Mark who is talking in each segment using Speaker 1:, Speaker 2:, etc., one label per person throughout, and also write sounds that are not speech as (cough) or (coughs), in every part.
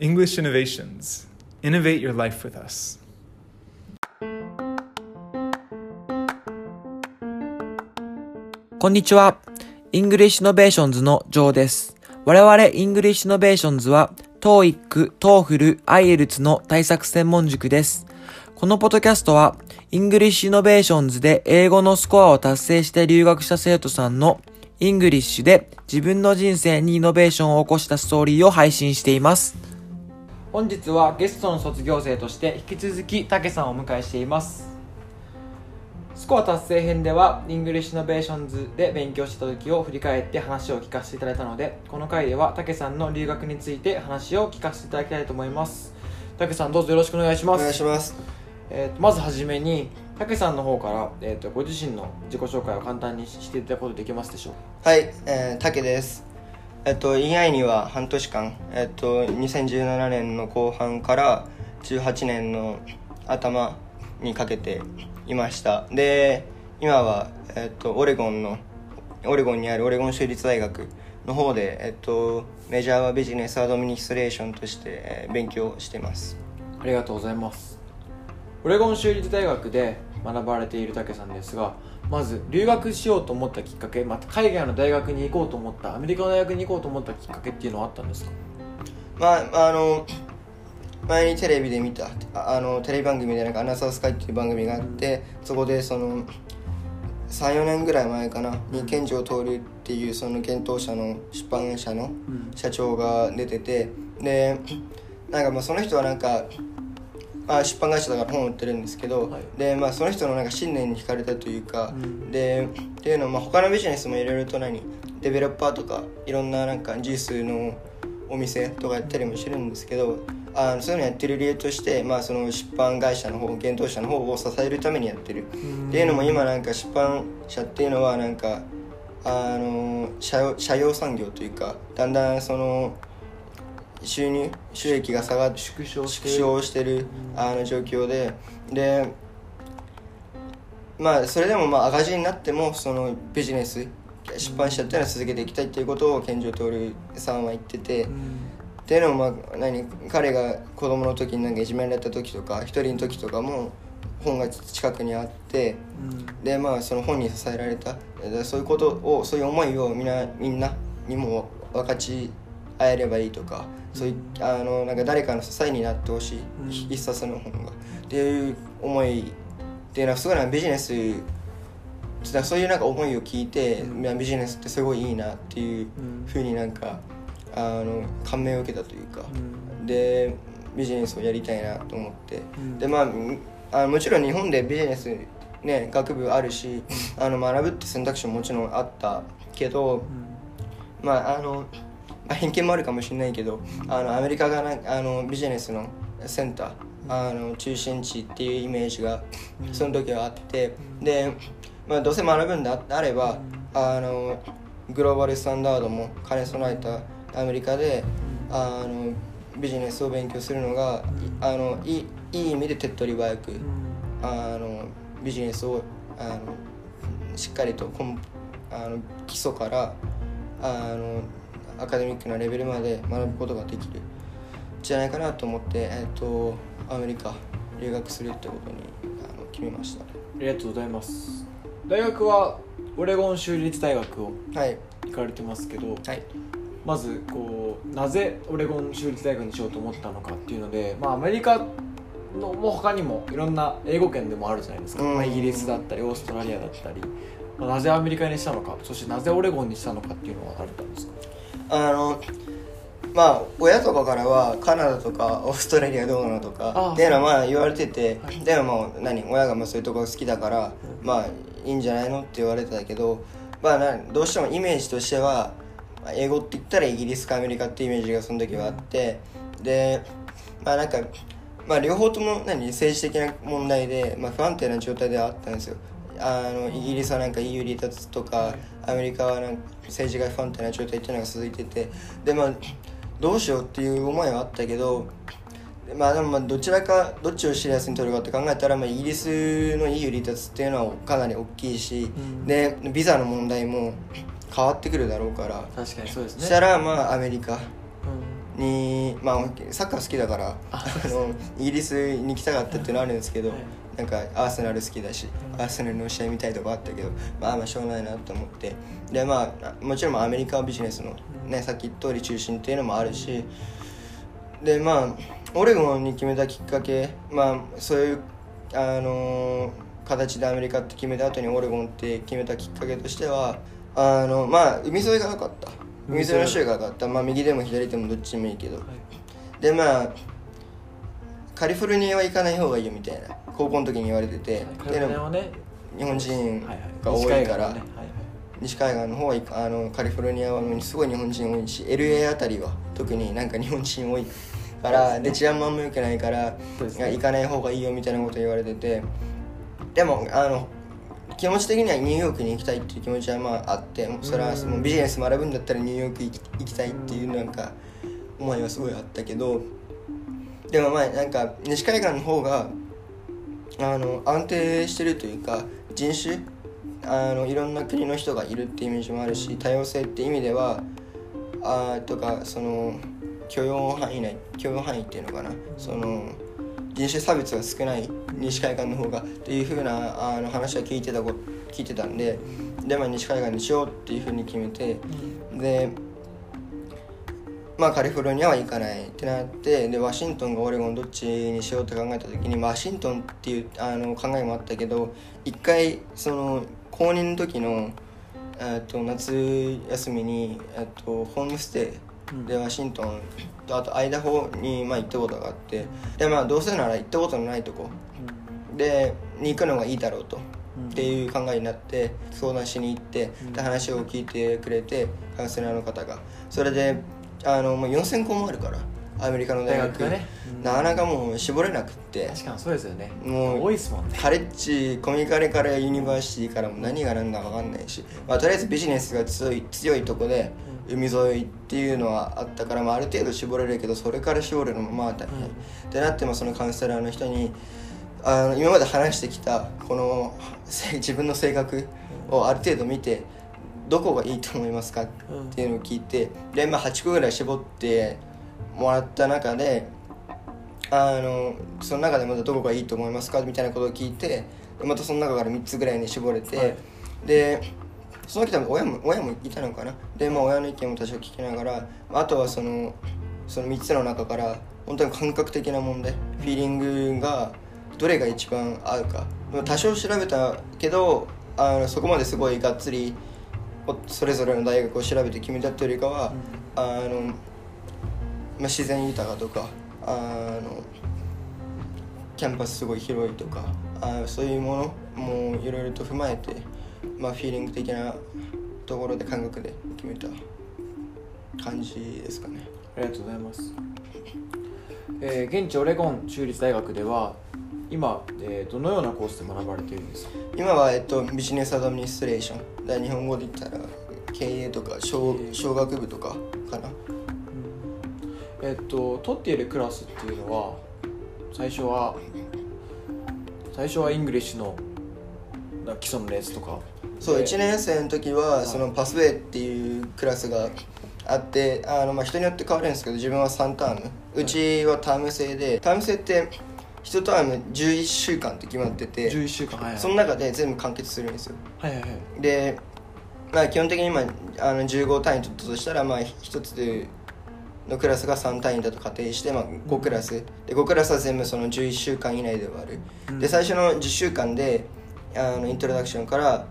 Speaker 1: English Innovations. Innovate your life with us.
Speaker 2: こんにちは。 English Innovations のジョーです。我々 English Innovations は、TOEIC、TOEFL、IELTS の対策専門塾です。このポッドキャストは、 English Innovations で英語のスコアを達成して留学した生徒さんの English で自分の人生にイノベーションを起こしたストーリーを配信しています。本日はゲストの卒業生として引き続きたけさんをお迎えしています。スコア達成編では English Innovations で勉強した時を振り返って話を聞かせていただいたのでこの回ではたけさんの留学について話を聞かせていただきたいと思います。たけさんどうぞよろしくお願いします。
Speaker 3: お願いします。
Speaker 2: えーとまずはじめにたけさんの方から、えー、とご自身の自己紹介を簡単にしていただくことできますでしょう。
Speaker 3: はい、えー、たけですえっと EI には半年間えっと2017年の後半から18年の頭にかけていました。で今は、えっと、オレゴンのオレゴンにあるオレゴン州立大学の方で、えっと、メジャーはビジネスアドミニストレーションとして、えー勉強しています。
Speaker 2: ありがとうございます。オレゴン州立大学で学ばれているたけさんですがまず留学しようと思ったきっかけまた海外の大学に行こうと思ったアメリカの大学に行こうと思ったきっかけっていうのはあったんですか？
Speaker 3: まああの前にテレビで見たああのテレビ番組でなんか「アナザースカイ」っていう番組があってそこでその34年ぐらい前かなに健城徹っていうその検討者の出版社の社長が出ててでなんかまあその人はなんかまあ出版会社だから本を売ってるんですけど、
Speaker 2: はい。
Speaker 3: でまあその人のなんか信念に惹かれたというか、
Speaker 2: うん。
Speaker 3: でっていうのはまあ他のビジネスもいろいろと何デベロッパーとかいろんななんかジュースのお店とかやったりもしてるんですけどあのそういうのやってる理由として、まあ、その出版会社の方検討者の方を支えるためにやってる。っていうのも今なんか出版社っていうのはなんかあの社用社用産業というかだんだんその収入収益が下がって
Speaker 2: 縮小して
Speaker 3: るあの状況で。でまあそれでもまあ赤字になってもそのビジネス出版社っていうのは続けていきたいっていうことを健城徹さんは言ってて、っていうのもまあ何彼が子供の時になんかいじめられた時とか一人の時とかも本が近くにあって。でまあその本に支えられた。でそういうことをそういう思いをみんなみんなにも分かち合えればいいとかそういうあのなんか誰かの支えになってほしい、
Speaker 2: うん。
Speaker 3: 一冊の本が。っていう思いっていうのはすごいなビジネスそういうなんか思いを聞いて、
Speaker 2: うん。
Speaker 3: ビジネスってすごいいいなっていう
Speaker 2: うん。
Speaker 3: ふうになんかあの感銘を受けたというか、
Speaker 2: うん。
Speaker 3: でビジネスをやりたいなと思って、
Speaker 2: うん。
Speaker 3: でまあみあもちろん日本でビジネスね学部あるし、あの学ぶって選択肢ももちろんあったけど、まああの、まあ、偏見もあるかもしれないけどあのアメリカがなあのビジネスのセンターあの中心地っていうイメージがその時はあってで、まあ、どうせ学ぶんだあればあのグローバルスタンダードも兼ね備えたアメリカであのビジネスを勉強するのがいあのいいい意味で手っ取り早くあのビジネスをあのしっかりとあの基礎からあのアカデミックなレベルまで学ぶことができる。じゃないかなと思って、えっと、アメリカ留学するってことにあの決めまし
Speaker 2: ありがとうございます。大学はオレゴン州立大学を
Speaker 3: たはい。
Speaker 2: 行かれてますけど
Speaker 3: はい。
Speaker 2: まずこうなぜオレゴン州立大学にしようと思ったのかっていうので、まあ、アメリカのも他にもいろんな英語圏でもあるじゃないですか、
Speaker 3: うん。
Speaker 2: まあ、イギリスだったりオーストラリアだったり、まあ、なぜアメリカにしたのかそしてなぜオレゴンにしたのかっていうのはあったんですか
Speaker 3: あのまあ親とかからはカナダとかオーストラリアどうなのとかっていうのはまあ言われてて、
Speaker 2: はい。
Speaker 3: でももう何親がまあそういうところ好きだから、まあいいんじゃないのって言われてたけどまあなどうしてもイメージとしてはまあ英語って言ったらイギリスかアメリカってイメージがその時はあって、でまあなんかまあ両方とも何政治的な問題で、まあ、不安定な状態ではあったんですよあのイギリスはなんか EU 離脱とかアメリカはなんか政治が不安定な状態っていうのが続いててでまあどうしようっていう思いはあったけどでまあでもまあどちらかどっちをシリアスに取るかって考えたら、まあ、イギリスの EU 離脱っていうのはかなり大きいし、
Speaker 2: ん。
Speaker 3: でビザの問題も変わってくるだろうから、
Speaker 2: 確かにそうですね。
Speaker 3: そしたらまあアメリカにまあサッカー好きだからあのイギリスに行きたかったっていうのはあるんですけど、
Speaker 2: はい
Speaker 3: なんかアーセナル好きだし、アーセナルの試合見たいとこあったけどまあまあしょうがないなと思って。でまあもちろんアメリカはビジネスの、ね、さっき言った通り中心っていうのもあるし。でまあオレゴンに決めたきっかけまあそういうあの形でアメリカって決めた後にオレゴンって決めたきっかけとしてはあのまあ海沿いが良かった。海沿いの州が良かった。まあ右でも左でもどっちでもいいけど、でまあカリフォルニアは行かない方がいいよみたいな高校の時に言われてて、
Speaker 2: こ
Speaker 3: でも日本人が多いから、
Speaker 2: 西海岸の
Speaker 3: 方はあのカリフォルニアはすごい日本人多いし LA あたりは特になんか日本人多いからで治安もあんま良くないから、行かない方がいいよみたいなこと言われててでもあの気持ち的にはニューヨークに行きたいっていう気持ちはまああってもうそれは
Speaker 2: うん。
Speaker 3: もうビジネス学ぶんだったらニューヨーク行き行きたいっていうなんか思いはすごいあったけどでもまあなんか西海岸の方があの安定してるというか人種あのいろんな国の人がいるっていうイメージもあるし多様性って意味ではあーとかその許容範囲内許容範囲っていうのかな。その人種差別が少ない西海岸の方がっていう風なあの話は聞いてたこ聞いてたんでで、まあ、西海岸にしようっていう風に決めてでまあカリフォルニアは行かないってなってでワシントンがオレゴンどっちにしようって考えた時にワシントンっていうあの考えもあったけど一回その公認の時のえっと夏休みにえっとホームステイでワシントンとあとアイダホにまあ行ったことがあってでまあどうせなら行ったことのないとこ。でに行くのがいいだろうと、っていう考えになって相談しに行って、で話を聞いてくれてカウンセラーの方が。それであのもう4000校もあるからアメリカの大学。
Speaker 2: ねうん
Speaker 3: なかなかもう絞れなくって。
Speaker 2: 確かにそうですよね。
Speaker 3: もう
Speaker 2: 多いですもんね。
Speaker 3: カレッジコミカレから university からも何が何だか分かんないし、まあ、とりあえずビジネスが強い強いとこで海沿いっていうのはあったから、まあ、ある程度絞れるけどそれから絞るのもまあ大変、ってなってもそのカウンセラーの人にあの今まで話してきたこのせ自分の性格をある程度見てどこがいいと思いますか？っていうのを聞いてで、まあ、8個ぐらい絞ってもらった中であのその中でまたどこがいいと思いますか？みたいなことを聞いてでまたその中から3つぐらいに絞れて、
Speaker 2: はい。
Speaker 3: でその時多分親も親もいたのかな？で、まあ、親の意見も多少聞きながらあとはそのその3つの中から本当に感覚的な問題フィーリングがどれが一番合うか。多少調べたけどあのそこまですごいがっつりおそれぞれの大学を調べて決めたっていうよりかは、あのまあ、自然豊かとかあのキャンパスすごい広いとかあそういうものもいろいろと踏まえて、まあ、フィーリング的なところで感覚で決めた感じですかね。
Speaker 2: ありがとうございます、えー現地オレゴン州立大学では今、えーどのようなコースで学ばれているんですか？
Speaker 3: 今は、えっと、ビジネスアドミニストレーション日本語で言ったら経営とか商商学部とかかな。
Speaker 2: えっと取っているクラスっていうのは最初は最初は English のな基礎のレースとか。
Speaker 3: そう
Speaker 2: で
Speaker 3: 1年生の時はその Pathway っていうクラスがあってあの、まあ、人によって変わるんですけど自分は3タームうちはターム制でターム制って1ターム11週間って決まってて
Speaker 2: 11週間はいはい。
Speaker 3: その中で全部完結するんですよ。
Speaker 2: はいはいはい。
Speaker 3: で、まあ、基本的に今あの15単位取ったとしたら、まあ、1つのクラスが3単位だと仮定して、まあ、5クラス。で5クラスは全部その11週間以内で終わる、
Speaker 2: うん。
Speaker 3: で最初の10週間であのイントロダクションから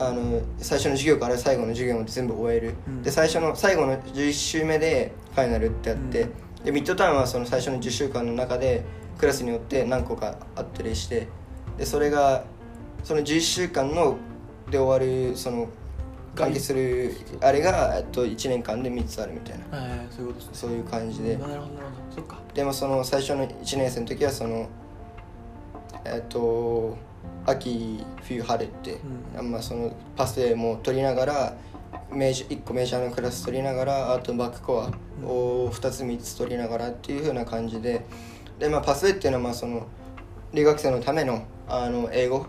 Speaker 3: あの最初の授業から最後の授業まで全部終える、
Speaker 2: うん。
Speaker 3: で最初の最後の11週目でファイナルってやって、
Speaker 2: うん。
Speaker 3: でミッドターンはその最初の10週間の中でクラスによって何個かあったりしてでそれがその11週間ので終わるその完結するあれが、えっと、1年間で3つあるみたいな。
Speaker 2: そういうことですね。
Speaker 3: そういう感じで。
Speaker 2: なるほどなるほど。そっか。
Speaker 3: でもその最初の1年生の時はそのえっと秋冬春って、まあ、そのパスウェイも取りながらメジ1個メジャーのクラス取りながらあとバックコアを2つ3つ取りながらっていう風な感じでで、まあ、 Pathway っていうのはまあその留学生のためのあの英語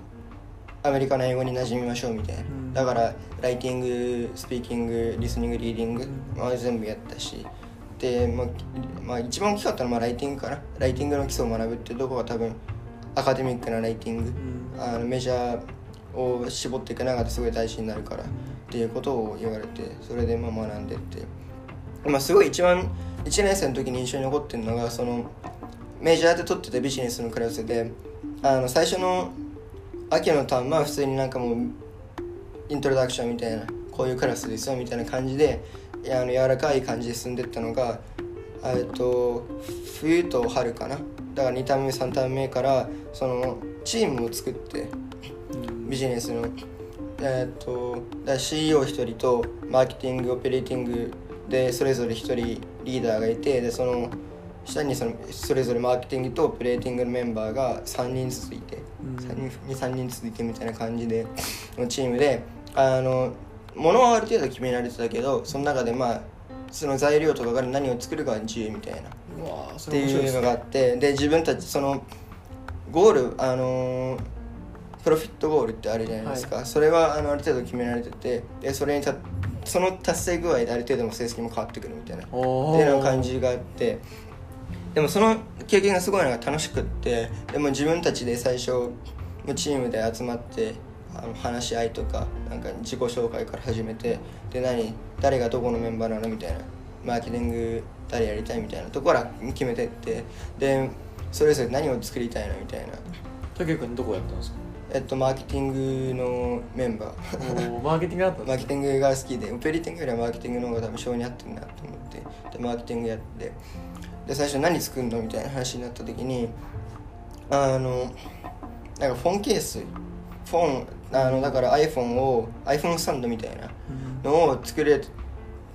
Speaker 3: アメリカの英語に馴染みましょうみたいな、
Speaker 2: ん。
Speaker 3: だからライティングスピーキングリスニングリーディング、まあ、全部やったし。で、まあまあ、一番大きかったのはまあライティングかな。ライティングの基礎を学ぶっていうところが多分アカデミックなライティング、あのメジャーを絞っていく中ですごい大事になるから。っていうことを言われてそれでまあ学んでって、まあ、すごい一番1年生の時に印象に残ってるのがそのメジャーで取ってたビジネスのクラスであの最初の秋のターンは普通になんかもうイントロダクションみたいなこういうクラスですよみたいな感じでやあの柔らかい感じで進んでったのがえっと冬と春かな。だから2ターン目3ターン目からそのチームを作ってビジネスのえっと CEO1 人とマーケティングオペレーティングでそれぞれ1人リーダーがいてでその下にそのそれぞれマーケティングとオペレーティングのメンバーが3人ずついて、3人23人ずついてみたいな感じでのチームであの物はある程度決められてたけどその中でまあその材料とかから何を作るかは自由みたいなって
Speaker 2: い
Speaker 3: うのがあってで自分たちそのゴールあのープロフィットゴールってあるじゃないですか、それはあのある程度決められててでそれにたその達成具合である程度の成績も変わってくるみたいな
Speaker 2: お
Speaker 3: っていうような感じがあってでもその経験がすごいのが楽しくってでも自分たちで最初チームで集まってあの話し合いとかなんか自己紹介から始めてで何誰がどこのメンバーなのみたいなマーケティング誰やりたいみたいなところから決めてってでそれぞれ何を作りたいのみたいな。
Speaker 2: 竹君どこやったんですか？
Speaker 3: えっとマーケティングのメンバー。
Speaker 2: マーケティングだった
Speaker 3: マーケティングが好きでオペレーティングよりはマーケティングの方が多分性に合ってるなと思ってでマーケティングやってで最初何作るのみたいな話になった時にあのなんかフォンケースフォンあのだから iPhone を iPhone スタンドみたいなのを作れ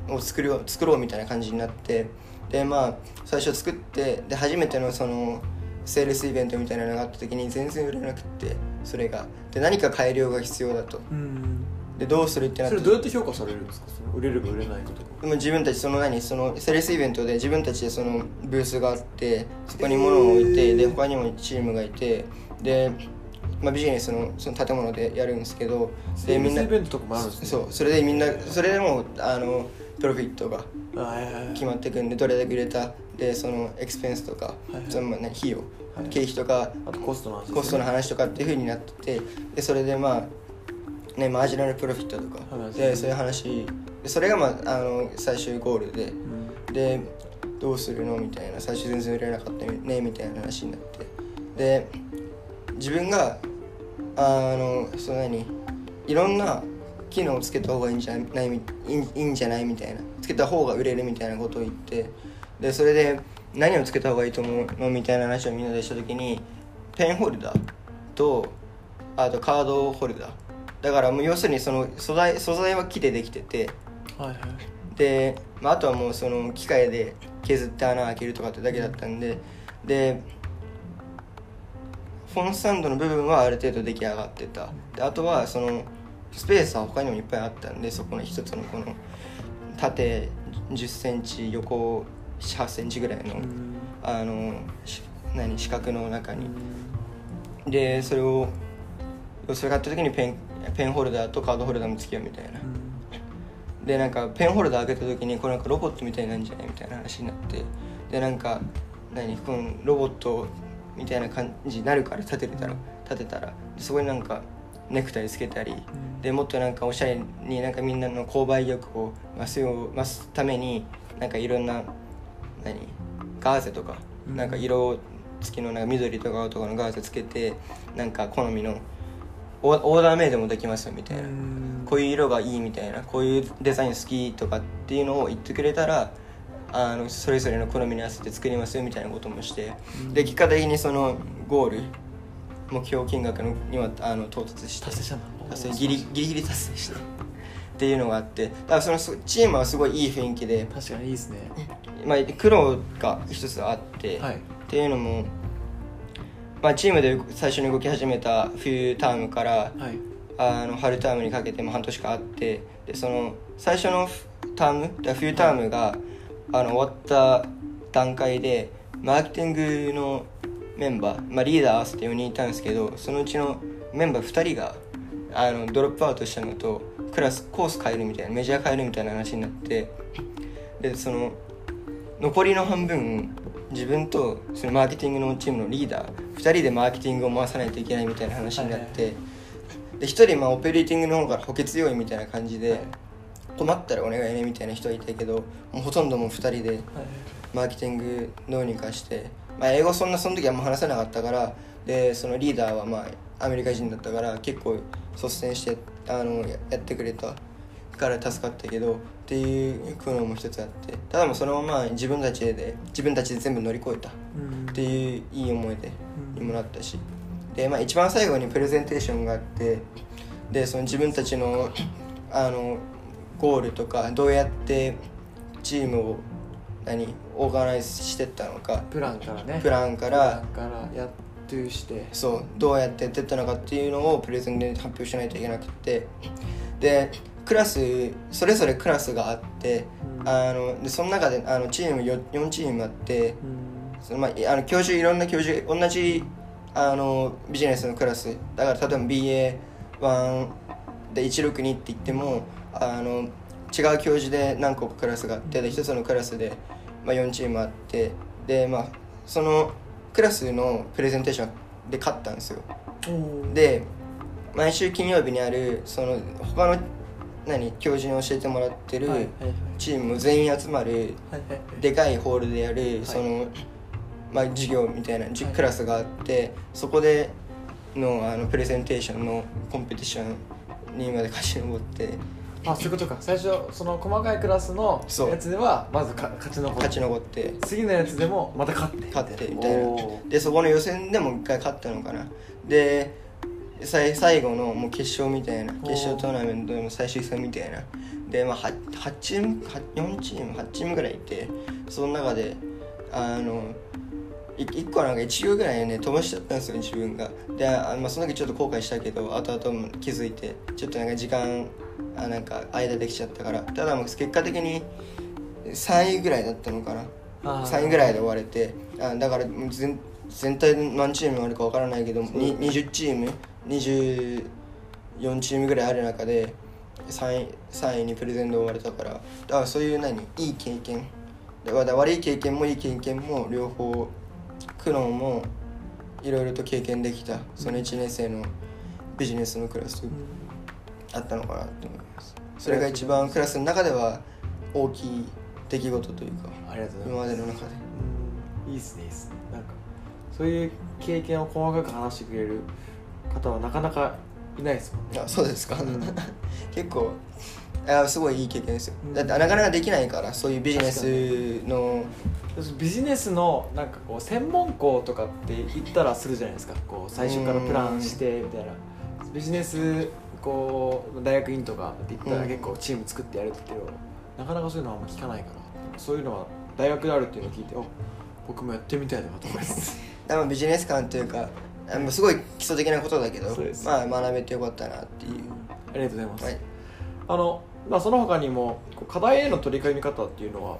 Speaker 3: を作る作ろうみたいな感じになってでまあ最初作ってで初めてのそのセールスイベントみたいなのがあった時に全然売れなくってそれが。で何か改良が必要だと。
Speaker 2: うん
Speaker 3: でどうするってなって
Speaker 2: それどうやって評価されるんですか？その売れるか売れないかとか。
Speaker 3: でも自分たちその何そのセールスイベントで自分たちでそのブースがあってそこに物を置いてで他にもチームがいてで、まあ、ビジネスのその建物でやるんですけどでみんな
Speaker 2: スイベントとかもあるんですね。
Speaker 3: そうそれでみんなそれでもあのプロフィットが
Speaker 2: あはいはいはい。
Speaker 3: 決まってくんでどれだけ売れたでそのエクスペンスとか、
Speaker 2: はいはい。
Speaker 3: そのまあ何費用、
Speaker 2: はい
Speaker 3: 経費とか
Speaker 2: あとコストの話ですね。
Speaker 3: コストの話とかっていうふうになっててでそれでまあねマージナルプロフィットとか。
Speaker 2: はい
Speaker 3: でそういう話。でそれがまああの最終ゴールで。
Speaker 2: うん。
Speaker 3: でどうするのみたいな。最初全然売れなかったねみたいな話になって。で自分があのその何いろんな機能をつけた方がいいんじゃないみいいいいんじゃないみたいな。つけた方が売れるみたいなことを言って。でそれで何をつけた方がいいと思うのみたいな話をみんなでした時にペンホルダーとあとカードホルダーだからもう要するにその素材素材は木でできてて
Speaker 2: はいはい
Speaker 3: で、まあ、あとはもうその機械で削って穴開けるとかってだけだったんででフォンスタンドの部分はある程度出来上がってた。であとはそのスペースは他にもいっぱいあったんでそこの一つのこの縦1 0センチ横7 8センチぐらいの、
Speaker 2: うん。
Speaker 3: あのし何四角の中に。でそれをそれがあった時にペンペンホルダーとカードホルダーも付き合うみたいな。でなんかペンホルダー開けた時にこれなんかロボットみたいなんじゃないみたいな話になって。でなんか何？このロボットみたいな感じになるから立てれたら。立てたら。そこになんかネクタイつけたり。でもっとなんかおしゃれになんかみんなの購買意欲を増すよう増すためになんかいろんな何？ガーゼとか。
Speaker 2: うん。
Speaker 3: なんか色付きのなんか緑とか青とかのガーゼつけてなんか好みのオオーダーメイドもできますよみたいな。こういう色がいいみたいな。こういうデザイン好きとかっていうのを言ってくれたらあのそれぞれの好みに合わせて作りますよみたいなこともして、で結果的にそのゴール目標金額のにはあの到達して。
Speaker 2: 達成した
Speaker 3: 達成。ギリギリギリ達成して。っていうのがあって。だからそのそチームはすごいいい雰囲気で、
Speaker 2: 確かにいいですね。
Speaker 3: まあ、苦労が一つあって、
Speaker 2: はい。
Speaker 3: っていうのも、まあ、チームで最初に動き始めた冬タームから
Speaker 2: はい。
Speaker 3: あの春タームにかけても半年間あってでその最初のタームだ冬タームがあの終わった段階でマーケティングのメンバー、まあ、リーダー合わせて4人いたんですけどそのうちのメンバー2人があのドロップアウトしたのとクラスコース変えるみたいなメジャー変えるみたいな話になってでその残りの半分自分とそのマーケティングのチームのリーダー2人でマーケティングを回さないといけないみたいな話になって、で1人まあオペレーティングの方から補欠要員みたいな感じで、困ったらお願いねみたいな人がいたけどもうほとんどもう2人でマーケティングどうにかして、まあ、英語そんなその時はあんま話せなかったからでそのリーダーはまあアメリカ人だったから結構率先してあのややってくれたから助かったけどっていう苦悩も一つあってただもうそのまま自分たちで自分たちで全部乗り越えた
Speaker 2: うん
Speaker 3: っていういい思い出にもなったしで、まあ、一番最後にプレゼンテーションがあってでその自分たちの (coughs) あのゴールとかどうやってチームを何オーガナイズしてったのか
Speaker 2: プランからね。
Speaker 3: プランか
Speaker 2: プラ
Speaker 3: ら
Speaker 2: ンからやってして。
Speaker 3: そうどうやってやってったのかっていうのをプレゼンで発表しないといけなくてでクラスそれぞれクラスがあって、
Speaker 2: うん。
Speaker 3: あのでその中であのチーム 4, 4チームあって
Speaker 2: うん。
Speaker 3: その、まあ、いあの教授いろんな教授同じあのビジネスのクラス。だから例えば BA1 で162って言ってもあの違う教授で何個かクラスがあってで一つのクラスで、まあ、4チームあってでまあそのクラスのプレゼンテーションで勝ったんですよ。で毎週金曜日にあるその他の何教授に教えてもらってるチーム全員集まるでかいホールでやるその、まあ、授業みたいなクラスがあってそこでのあのプレゼンテーションのコンペティションにまで勝ち上って。
Speaker 2: あそういうことか。最初その細かいクラスのやつではまずか勝ち残って。
Speaker 3: 勝ち残って。
Speaker 2: 次のやつでもまた勝って。
Speaker 3: 勝ってみたいな。でそこの予選でも一回勝ったのかな。で最最後のもう決勝みたいな決勝トーナメントの最終戦みたいな。で、まあ、8, 8チームは4チーム8チームぐらいいてその中であの1個なんか1秒ぐらいね飛ばしちゃったんですよ自分が。であ、まあ、その時ちょっと後悔したけど後々も気づいてちょっとなんか時間あなんか間できちゃったから。ただもう結果的に3位ぐらいだったのかな。
Speaker 2: あー。
Speaker 3: 3位ぐらいで終われてあだから全全体で何チームあるかわからないけどに20チーム24チームぐらいある中で3位 ,3 位にプレゼンで終われたからだからそういう何？いい経験？だから悪い経験もいい経験も両方苦悩もいろいろと経験できたその1年生のビジネスのクラスあったのかなと思います。それが一番クラスの中では大きい出来事というか今
Speaker 2: ま
Speaker 3: での中で。
Speaker 2: うん。いいっすねいいっすね。なんかそういう経験を細かく話してくれる方はなかなかいないですもんね。
Speaker 3: あそうですか、
Speaker 2: うん。(laughs)
Speaker 3: 結構あすごいいい経験ですよ、
Speaker 2: うん。
Speaker 3: だってなかなかできないからそういうビジネスの。
Speaker 2: ビジネスのなんかこう専門校とかって言ったらするじゃないですか。こう最初からプランしてみたいな。ビジネスこう大学院とかって言った
Speaker 3: うん
Speaker 2: ら結構チーム作ってやるって言うけど、なかなかそういうのはあんま聞かないから。そういうのは大学であるっていうのを聞いてあ僕もやってみたいなと思います。(laughs)
Speaker 3: でもビジネス観というかすごい基礎的なことだけどまあ学べてよかったなっていう、
Speaker 2: ありがとうございます、
Speaker 3: はい、
Speaker 2: あのまあ、その他にも課題への取り組み方っていうのは？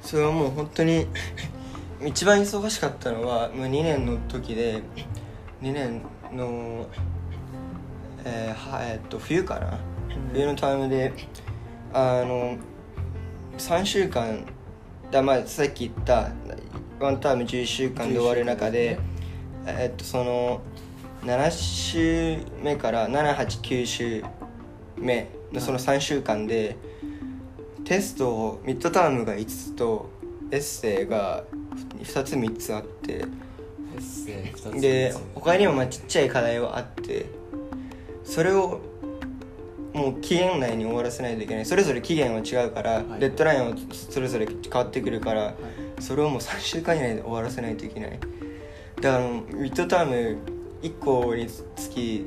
Speaker 3: それはもう本当に (laughs) 一番忙しかったのはもう2年の時で2年の、えーはえっと冬かな、冬のタイムであの3週間だ、まあ、さっき言ったワンターム11週間で終わる中で、えっとその7週目から789週目のその3週間で、テストをミッドタームが5つとエッセイが2つ3つあって
Speaker 2: エッセイ2つ
Speaker 3: で他にもまあちっちゃい課題はあってそれをもう期限内に終わらせないといけない。それぞれ期限は違うから、
Speaker 2: はい。
Speaker 3: デッドラインはそれぞれ変わってくるから、それをもう3週間以内で終わらせないといけないだからミッドターム1個につき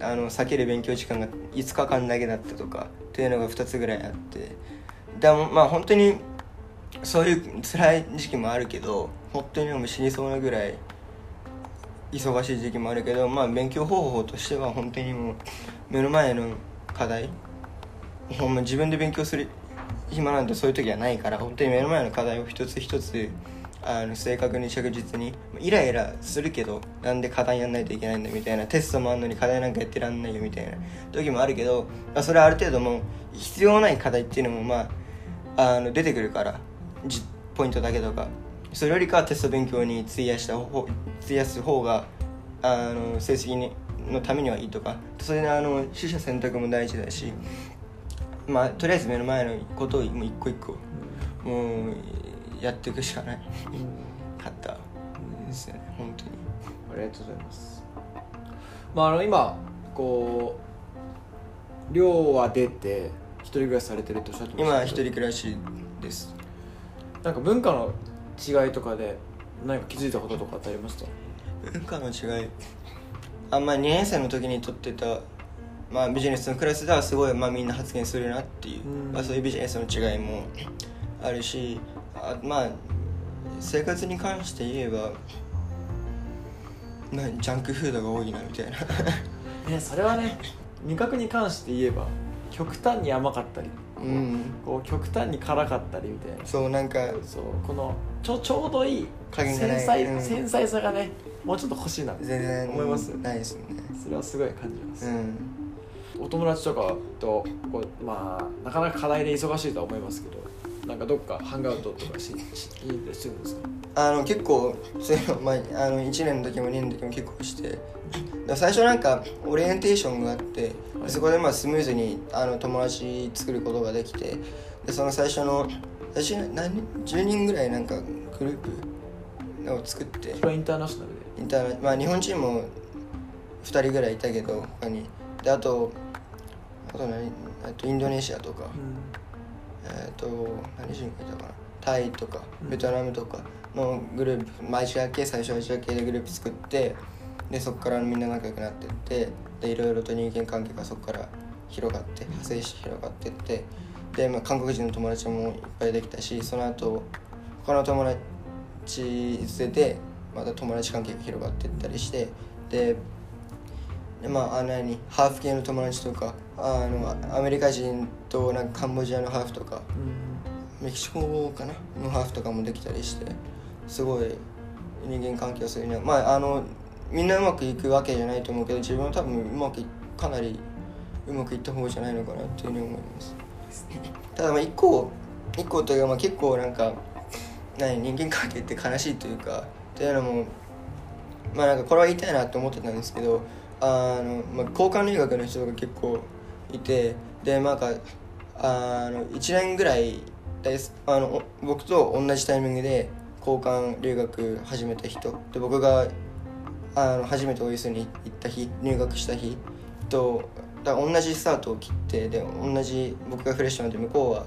Speaker 3: あの避ける勉強時間が5日間だけだったとかっていうのが2つぐらいあってでもまあ本当にそういう辛い時期もあるけど本当にもう死にそうなぐらい忙しい時期もあるけどまあ勉強方法としては本当にもう目の前の課題ほんま自分で勉強する暇なんてそういう時はないから本当に目の前の課題を一つ一つあの正確に着実にイライラするけどなんで課題やんないといけないんだみたいなテストもあるのに課題なんかやってらんないよみたいな時もあるけどまあそれはある程度も必要ない課題っていうのもまああの出てくるからじポイントだけとかそれよりかはテスト勉強に費やした方費やす方があの成績にのためにはいいとかそれであの取捨選択も大事だしまあとりあえず目の前のことをもう一個一個もうやっていくしかない。かった。ですよね本当に。
Speaker 2: ありがとうございます。まああの今こう寮は出て一人暮らしされてるとおっしゃってました
Speaker 3: 今一人暮らしです。
Speaker 2: なんか文化の違いとかで何か気づいたこととかってありました
Speaker 3: 文化の違い。あんまあ2年生の時に取ってた、まあ、ビジネスのクラスではすごい、まあ、みんな発言するなっていう、
Speaker 2: うん。
Speaker 3: まあ、そういうビジネスの違いもあるしあまあ生活に関して言えばなジャンクフードが多いなみたいな。(laughs)
Speaker 2: ねそれはね味覚に関して言えば極端に甘かったり
Speaker 3: うん。
Speaker 2: こう極端に辛かったりみたいな。
Speaker 3: そうなんか
Speaker 2: そうこのちょちょうどいい繊細,、
Speaker 3: うん。
Speaker 2: 繊細さがねもうちょっと欲しいな
Speaker 3: 全然
Speaker 2: 思います
Speaker 3: ないですよね。
Speaker 2: それはすごい感じます、
Speaker 3: うん。
Speaker 2: お友達とかとこうまあなかなか課題で忙しいとは思いますけどなんかどっかハンガウトとかししいいんでするんですか？
Speaker 3: あの結構そういうの、まあ、あの1年の時も2年の時も結構して。最初なんかオリエンテーションがあって
Speaker 2: はい。
Speaker 3: そこでまあスムーズにあの友達作ることができてでその最初の最初何人10人ぐらいなんかグループを作って
Speaker 2: それはインターナショナルで？
Speaker 3: インターナまあ日本チームも2人ぐらいいたけど他に。であとあと何？あとインドネシアとか、えっ、と何人かいたかな？タイとかベトナムとかのグループ、まあ、アジア系最初アジア系でグループ作ってでそこからみんな仲良くなってってでいろいろと人間関係がそこから広がって派生して広がってってで、まあ、韓国人の友達もいっぱいできたしその後他の友達連れてまた友達関係が広がっていったりしてででまああの何ハーフ系の友達とかあのアメリカ人となんかカンボジアのハーフとかメキシコかな？のハーフとかもできたりしてすごい人間関係をするにはまああのみんなうまくいくわけじゃないと思うけど自分は多分うまくいかなりうまくいった方じゃないのかなっていうふうに思います。ただまあ一個一個というかまあ結構なんか何人間関係って悲しいというかっていうのもまあなんかこれは言いたいなって思ってたんですけどあの、まあ、交換留学の人が結構いてでなんかあの1年ぐらいあの僕と同じタイミングで交換留学始めた人。で僕があの初めて OS に行った日入学した日とだ同じスタートを切ってで同じ僕がフレッシュマンで向こうは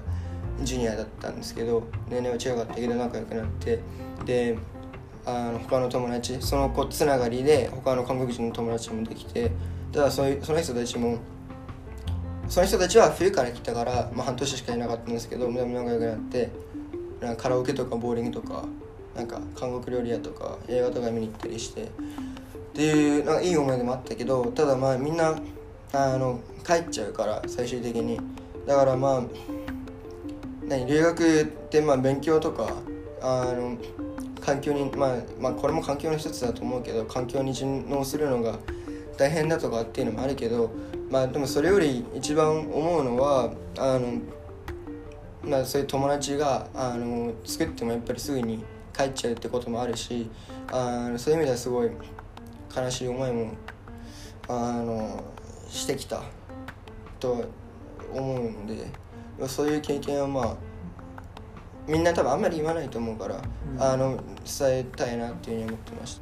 Speaker 3: ジュニアだったんですけど年齢は違かったけど仲良くなってであの他の友達その子つながりで他の韓国人の友達もできてただそういうその人たちもその人たちは冬から来たから、まあ、半年しかいなかったんですけどでも仲良くなってなんかカラオケとかボーリングとかなんか韓国料理屋とか映画とか見に行ったりしてっていうなんかいい思い出もあったけどただまあみんなあの帰っちゃうから最終的に。だからまあ何留学ってまあ勉強とかあの環境に、まあ、まあこれも環境の一つだと思うけど環境に順応するのが大変だとかっていうのもあるけどまあでもそれより一番思うのはあのまあそういう友達があの作ってもやっぱりすぐに帰っちゃうってこともあるしあのそういう意味ではすごい悲しい思いもあのしてきたと思うんでそういう経験はまあみんな多分あんまり言わないと思うから、
Speaker 2: うん。
Speaker 3: あの伝えたいなっていうふうに思ってまし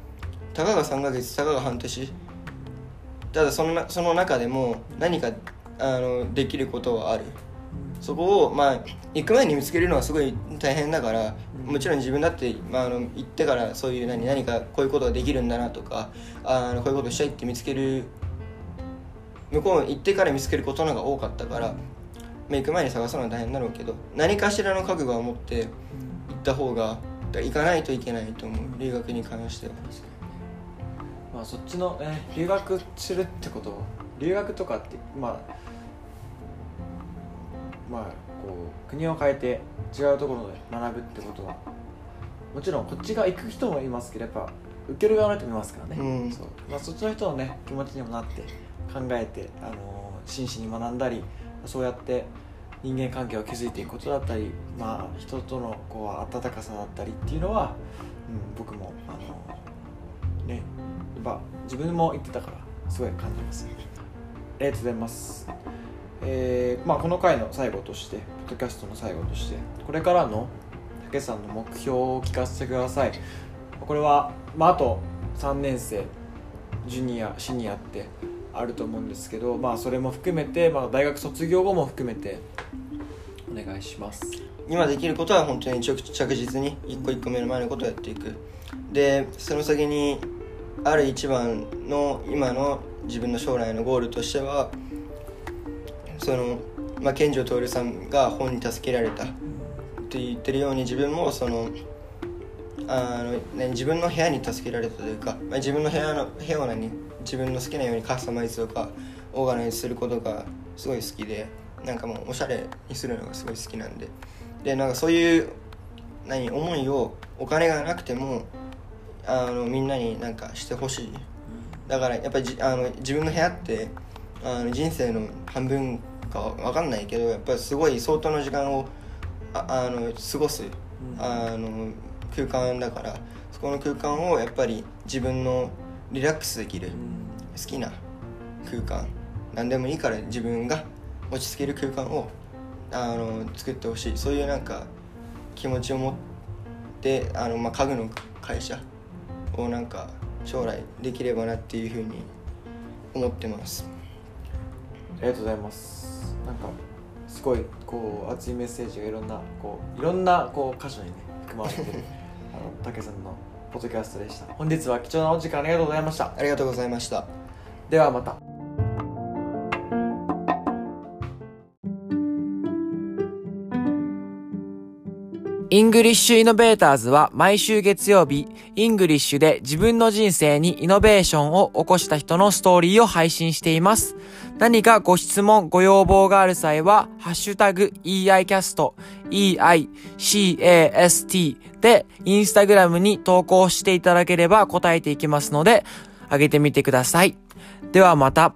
Speaker 3: た。たかが3ヶ月たかが半年ただそのなその中でも何かあのできることはある。そこをまあ行く前に見つけるのはすごい大変だから、もちろん自分だって、まあ、あの行ってからそういう何何かこういうことができるんだなとかあのこういうことしたいって見つける向こう行ってから見つけることの方が多かったから、まあ、行く前に探すのは大変だろうけど何かしらの覚悟を持って行った方が行かないといけないと思う。留学に関しては。
Speaker 2: まあそっちの、えー留学するってこと？は留学とかってまあまあこう国を変えて違うところで学ぶってことは。もちろんこっちが行く人もいますけどやっぱ受ける側の人もいますからね、
Speaker 3: うん。
Speaker 2: そう。まあ、そっちの人のね気持ちにもなって考えて、あのー真摯に学んだりそうやって人間関係を築いていくことだったり、まあ、人とのこう温かさだったりっていうのは、うん、僕もあのねやっぱ自分も言ってたからすごい感じます。ありがとうございます。えーまあ、この回の最後としてポッドキャストの最後としてこれからの武さんの目標を聞かせてください。これは、まあ、あと3年生ジュニアシニアってあると思うんですけど、まあ、それも含めて、まあ、大学卒業後も含めてお願いします。
Speaker 3: 今できることは本当に着実に一個一個目の前のことをやっていく。でその先にある一番の今の自分の将来のゴールとしてはその、まあ、健城徹さんが本に助けられたって言ってるように自分もそのあの、ね、自分の部屋に助けられたというか、まあ、自分の部屋の部屋を何自分の好きなようにカスタマイズとかオーガナイズすることがすごい好きでなんかもうおしゃれにするのがすごい好きなんで。でなんかそういう何思いをお金がなくてもあのみんなになんかしてほしい。だからやっぱりじあの自分の部屋ってあの人生の半分かわかんないけどやっぱりすごい相当の時間をああの過ごす、あの空間だからそこの空間をやっぱり自分のリラックスできる、好きな空間何でもいいから自分が落ち着ける空間をあの作ってほしい。そういうなんか気持ちを持ってあの、まあ、家具の会社をなんか将来できればなっていうふうに思ってます。
Speaker 2: ありがとうございます。なんかすごいこう熱いメッセージがいろんなこういろんなこう箇所にね含まれてる。あの竹さんのポッドキャストでした。本日は貴重なお時間ありがとうございました。
Speaker 3: ありがとうございました。
Speaker 2: ではまた。 English Innovators は毎週月曜日、 English で自分の人生にイノベーションを起こした人のストーリーを配信しています。何かご質問、ご要望がある際は、ハッシュタグ EICAST、EICAST でインスタグラムに投稿していただければ答えていきますので、あげてみてください。ではまた。